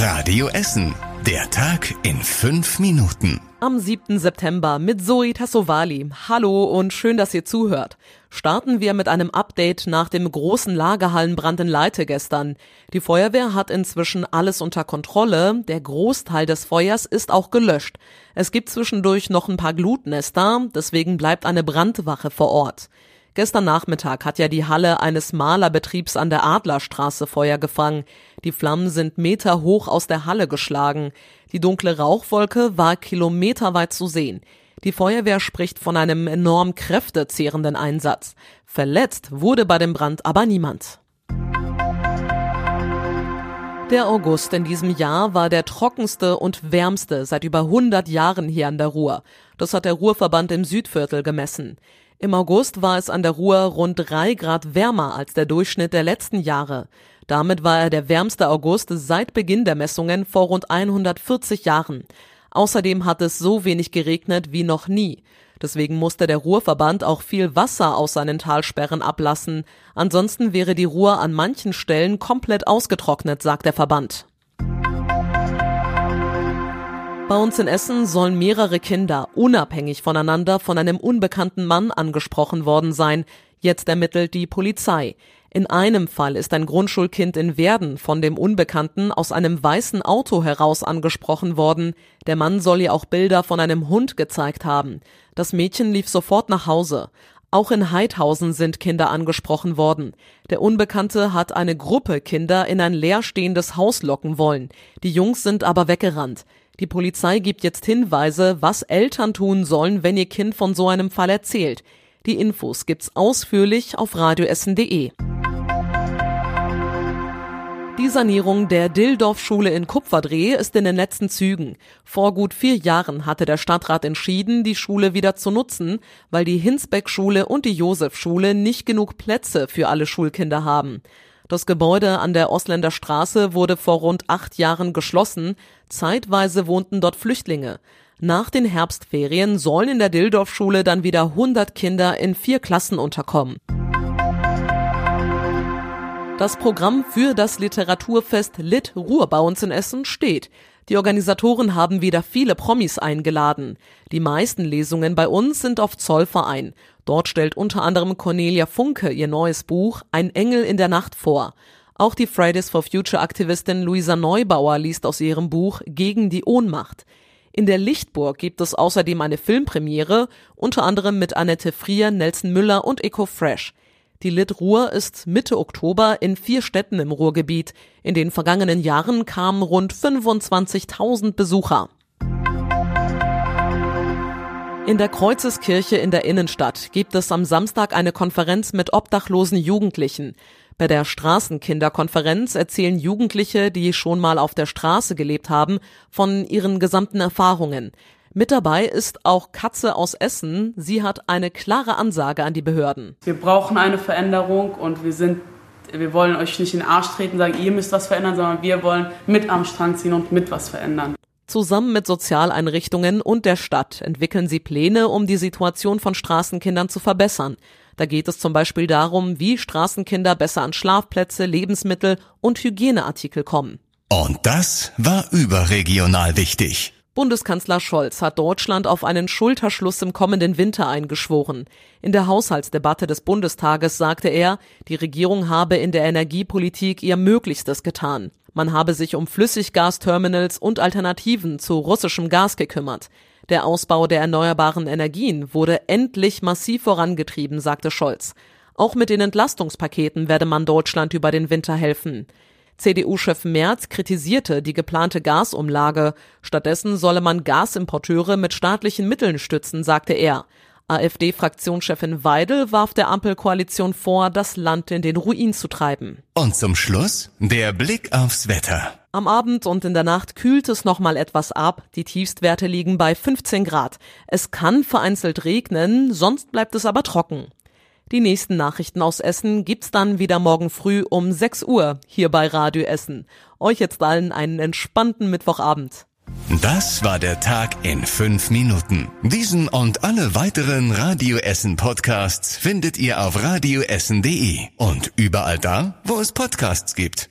Radio Essen. Der Tag in fünf Minuten. Am 7. September mit Zoe Tassovali. Hallo und schön, dass ihr zuhört. Starten wir mit einem Update nach dem großen Lagerhallenbrand in Leite gestern. Die Feuerwehr hat inzwischen alles unter Kontrolle. Der Großteil des Feuers ist auch gelöscht. Es gibt zwischendurch noch ein paar Glutnester, deswegen bleibt eine Brandwache vor Ort. Gestern Nachmittag hat ja die Halle eines Malerbetriebs an der Adlerstraße Feuer gefangen. Die Flammen sind meterhoch aus der Halle geschlagen. Die dunkle Rauchwolke war kilometerweit zu sehen. Die Feuerwehr spricht von einem enorm kräftezehrenden Einsatz. Verletzt wurde bei dem Brand aber niemand. Der August in diesem Jahr war der trockenste und wärmste seit über 100 Jahren hier an der Ruhr. Das hat der Ruhrverband im Südviertel gemessen. Im August war es an der Ruhr rund drei Grad wärmer als der Durchschnitt der letzten Jahre. Damit war er der wärmste August seit Beginn der Messungen vor rund 140 Jahren. Außerdem hat es so wenig geregnet wie noch nie. Deswegen musste der Ruhrverband auch viel Wasser aus seinen Talsperren ablassen. Ansonsten wäre die Ruhr an manchen Stellen komplett ausgetrocknet, sagt der Verband. Bei uns in Essen sollen mehrere Kinder unabhängig voneinander von einem unbekannten Mann angesprochen worden sein. Jetzt ermittelt die Polizei. In einem Fall ist ein Grundschulkind in Werden von dem Unbekannten aus einem weißen Auto heraus angesprochen worden. Der Mann soll ihr auch Bilder von einem Hund gezeigt haben. Das Mädchen lief sofort nach Hause. Auch in Heidhausen sind Kinder angesprochen worden. Der Unbekannte hat eine Gruppe Kinder in ein leerstehendes Haus locken wollen. Die Jungs sind aber weggerannt. Die Polizei gibt jetzt Hinweise, was Eltern tun sollen, wenn ihr Kind von so einem Fall erzählt. Die Infos gibt's ausführlich auf radioessen.de. Die Sanierung der Dildorf-Schule in Kupferdreh ist in den letzten Zügen. Vor gut vier Jahren hatte der Stadtrat entschieden, die Schule wieder zu nutzen, weil die Hinsbeck-Schule und die Josef-Schule nicht genug Plätze für alle Schulkinder haben. Das Gebäude an der Osländer Straße wurde vor rund acht Jahren geschlossen. Zeitweise wohnten dort Flüchtlinge. Nach den Herbstferien sollen in der Dildorf-Schule dann wieder 100 Kinder in vier Klassen unterkommen. Das Programm für das Literaturfest Lit Ruhr bei uns in Essen steht. Die Organisatoren haben wieder viele Promis eingeladen. Die meisten Lesungen bei uns sind auf Zollverein. Dort stellt unter anderem Cornelia Funke ihr neues Buch Ein Engel in der Nacht vor. Auch die Fridays for Future Aktivistin Luisa Neubauer liest aus ihrem Buch Gegen die Ohnmacht. In der Lichtburg gibt es außerdem eine Filmpremiere, unter anderem mit Annette Frier, Nelson Müller und Eco Fresh. Die Lit Ruhr ist Mitte Oktober in vier Städten im Ruhrgebiet. In den vergangenen Jahren kamen rund 25.000 Besucher. In der Kreuzeskirche in der Innenstadt gibt es am Samstag eine Konferenz mit obdachlosen Jugendlichen. Bei der Straßenkinderkonferenz erzählen Jugendliche, die schon mal auf der Straße gelebt haben, von ihren gesamten Erfahrungen. Mit dabei ist auch Katze aus Essen. Sie hat eine klare Ansage an die Behörden. Wir brauchen eine Veränderung und wir sind wir wollen euch nicht in den Arsch treten, sagen, ihr müsst was verändern, sondern wir wollen mit am Strang ziehen und mit was verändern. Zusammen mit Sozialeinrichtungen und der Stadt entwickeln sie Pläne, um die Situation von Straßenkindern zu verbessern. Da geht es zum Beispiel darum, wie Straßenkinder besser an Schlafplätze, Lebensmittel und Hygieneartikel kommen. Und das war überregional wichtig. Bundeskanzler Scholz hat Deutschland auf einen Schulterschluss im kommenden Winter eingeschworen. In der Haushaltsdebatte des Bundestages sagte er, die Regierung habe in der Energiepolitik ihr Möglichstes getan. Man habe sich um Flüssiggasterminals und Alternativen zu russischem Gas gekümmert. Der Ausbau der erneuerbaren Energien wurde endlich massiv vorangetrieben, sagte Scholz. Auch mit den Entlastungspaketen werde man Deutschland über den Winter helfen. CDU-Chef Merz kritisierte die geplante Gasumlage. Stattdessen solle man Gasimporteure mit staatlichen Mitteln stützen, sagte er. AfD-Fraktionschefin Weidel warf der Ampelkoalition vor, das Land in den Ruin zu treiben. Und zum Schluss der Blick aufs Wetter. Am Abend und in der Nacht kühlt es nochmal etwas ab. Die Tiefstwerte liegen bei 15 Grad. Es kann vereinzelt regnen, sonst bleibt es aber trocken. Die nächsten Nachrichten aus Essen gibt's dann wieder morgen früh um 6 Uhr hier bei Radio Essen. Euch jetzt allen einen entspannten Mittwochabend. Das war der Tag in fünf Minuten. Diesen und alle weiteren Radio Essen Podcasts findet ihr auf radioessen.de und überall da, wo es Podcasts gibt.